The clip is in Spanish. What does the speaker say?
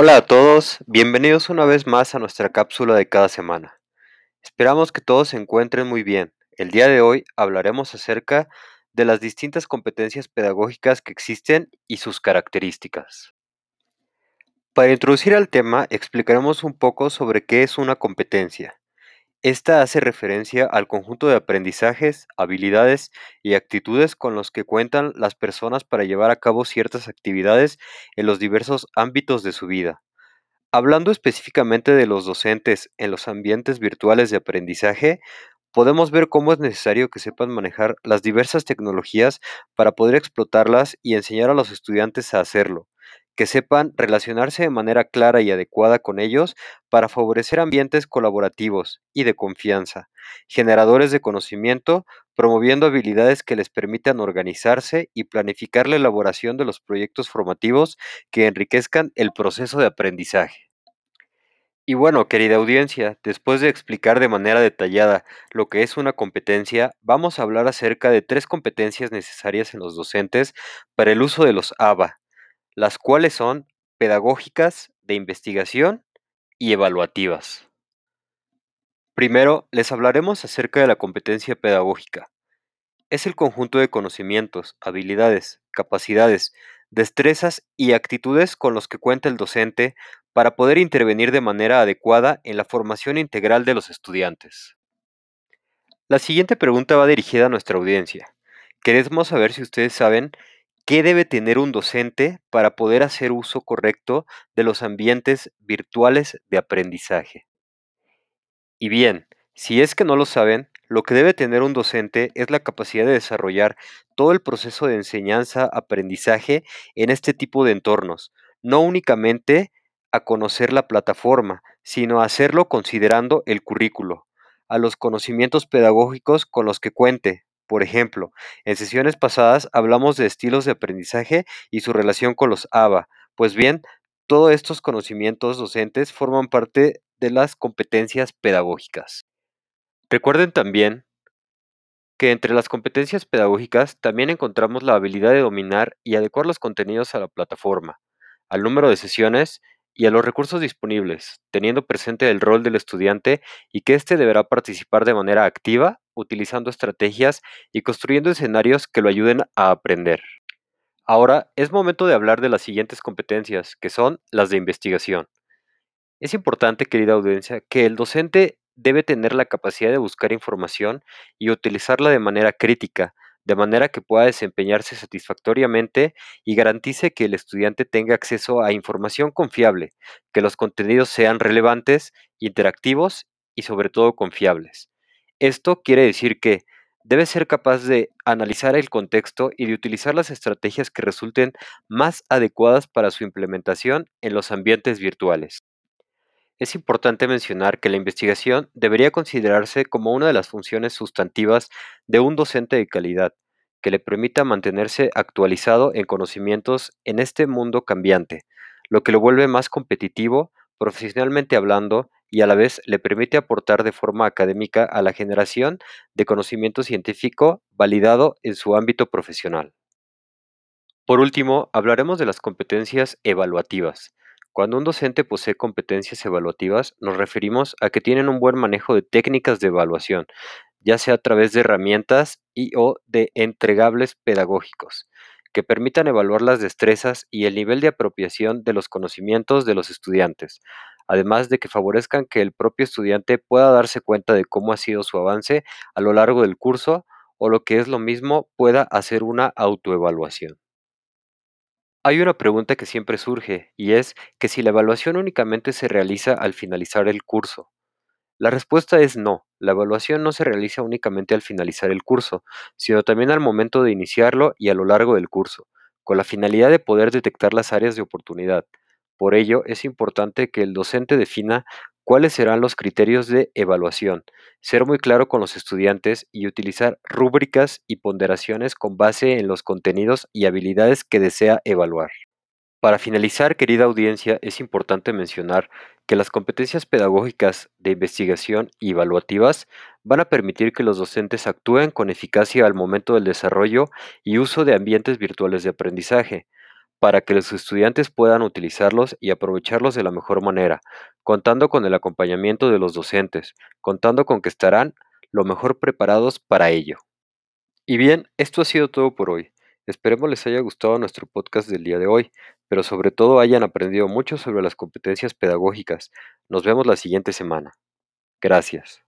Hola a todos, bienvenidos una vez más a nuestra cápsula de cada semana. Esperamos que todos se encuentren muy bien. El día de hoy hablaremos acerca de las distintas competencias pedagógicas que existen y sus características. Para introducir al tema, explicaremos un poco sobre qué es una competencia, esta hace referencia al conjunto de aprendizajes, habilidades y actitudes con los que cuentan las personas para llevar a cabo ciertas actividades en los diversos ámbitos de su vida. Hablando específicamente de los docentes en los ambientes virtuales de aprendizaje, podemos ver cómo es necesario que sepan manejar las diversas tecnologías para poder explotarlas y enseñar a los estudiantes a hacerlo que sepan relacionarse de manera clara y adecuada con ellos para favorecer ambientes colaborativos y de confianza, generadores de conocimiento, promoviendo habilidades que les permitan organizarse y planificar la elaboración de los proyectos formativos que enriquezcan el proceso de aprendizaje. Y bueno, querida audiencia, después de explicar de manera detallada lo que es una competencia, vamos a hablar acerca de tres competencias necesarias en los docentes para el uso de los ABA, las cuales son pedagógicas, de investigación y evaluativas. Primero, les hablaremos acerca de la competencia pedagógica. Es el conjunto de conocimientos, habilidades, capacidades, destrezas y actitudes con los que cuenta el docente para poder intervenir de manera adecuada en la formación integral de los estudiantes. La siguiente pregunta va dirigida a nuestra audiencia. Queremos saber si ustedes saben ¿Qué debe tener un docente para poder hacer uso correcto de los ambientes virtuales de aprendizaje? Y bien, si es que no lo saben, lo que debe tener un docente es la capacidad de desarrollar todo el proceso de enseñanza-aprendizaje en este tipo de entornos, no únicamente a conocer la plataforma, sino a hacerlo considerando el currículo, a los conocimientos pedagógicos con los que cuente, por ejemplo, en sesiones pasadas hablamos de estilos de aprendizaje y su relación con los ABA. Pues bien, todos estos conocimientos docentes forman parte de las competencias pedagógicas. Recuerden también que entre las competencias pedagógicas también encontramos la habilidad de dominar y adecuar los contenidos a la plataforma, al número de sesiones y a los recursos disponibles, teniendo presente el rol del estudiante y que éste deberá participar de manera activa, utilizando estrategias y construyendo escenarios que lo ayuden a aprender. Ahora es momento de hablar de las siguientes competencias, que son las de investigación. Es importante, querida audiencia, que el docente debe tener la capacidad de buscar información y utilizarla de manera crítica, de manera que pueda desempeñarse satisfactoriamente y garantice que el estudiante tenga acceso a información confiable, que los contenidos sean relevantes, interactivos y sobre todo confiables. Esto quiere decir que debe ser capaz de analizar el contexto y de utilizar las estrategias que resulten más adecuadas para su implementación en los ambientes virtuales. Es importante mencionar que la investigación debería considerarse como una de las funciones sustantivas de un docente de calidad, que le permita mantenerse actualizado en conocimientos en este mundo cambiante, lo que lo vuelve más competitivo, profesionalmente hablando, y a la vez le permite aportar de forma académica a la generación de conocimiento científico validado en su ámbito profesional. Por último, hablaremos de las competencias evaluativas, cuando un docente posee competencias evaluativas, nos referimos a que tienen un buen manejo de técnicas de evaluación, ya sea a través de herramientas y o de entregables pedagógicos, que permitan evaluar las destrezas y el nivel de apropiación de los conocimientos de los estudiantes, además de que favorezcan que el propio estudiante pueda darse cuenta de cómo ha sido su avance a lo largo del curso o lo que es lo mismo pueda hacer una autoevaluación. Hay una pregunta que siempre surge, y es que si la evaluación únicamente se realiza al finalizar el curso. La respuesta es no, la evaluación no se realiza únicamente al finalizar el curso, sino también al momento de iniciarlo y a lo largo del curso, con la finalidad de poder detectar las áreas de oportunidad. Por ello, es importante que el docente defina cuáles serán los criterios de evaluación, ser muy claro con los estudiantes y utilizar rúbricas y ponderaciones con base en los contenidos y habilidades que desea evaluar. Para finalizar, querida audiencia, es importante mencionar que las competencias pedagógicas de investigación y evaluativas van a permitir que los docentes actúen con eficacia al momento del desarrollo y uso de ambientes virtuales de aprendizaje, para que los estudiantes puedan utilizarlos y aprovecharlos de la mejor manera, contando con el acompañamiento de los docentes, contando con que estarán lo mejor preparados para ello. Y bien, esto ha sido todo por hoy. Esperemos les haya gustado nuestro podcast del día de hoy, pero sobre todo hayan aprendido mucho sobre las competencias pedagógicas. Nos vemos la siguiente semana. Gracias.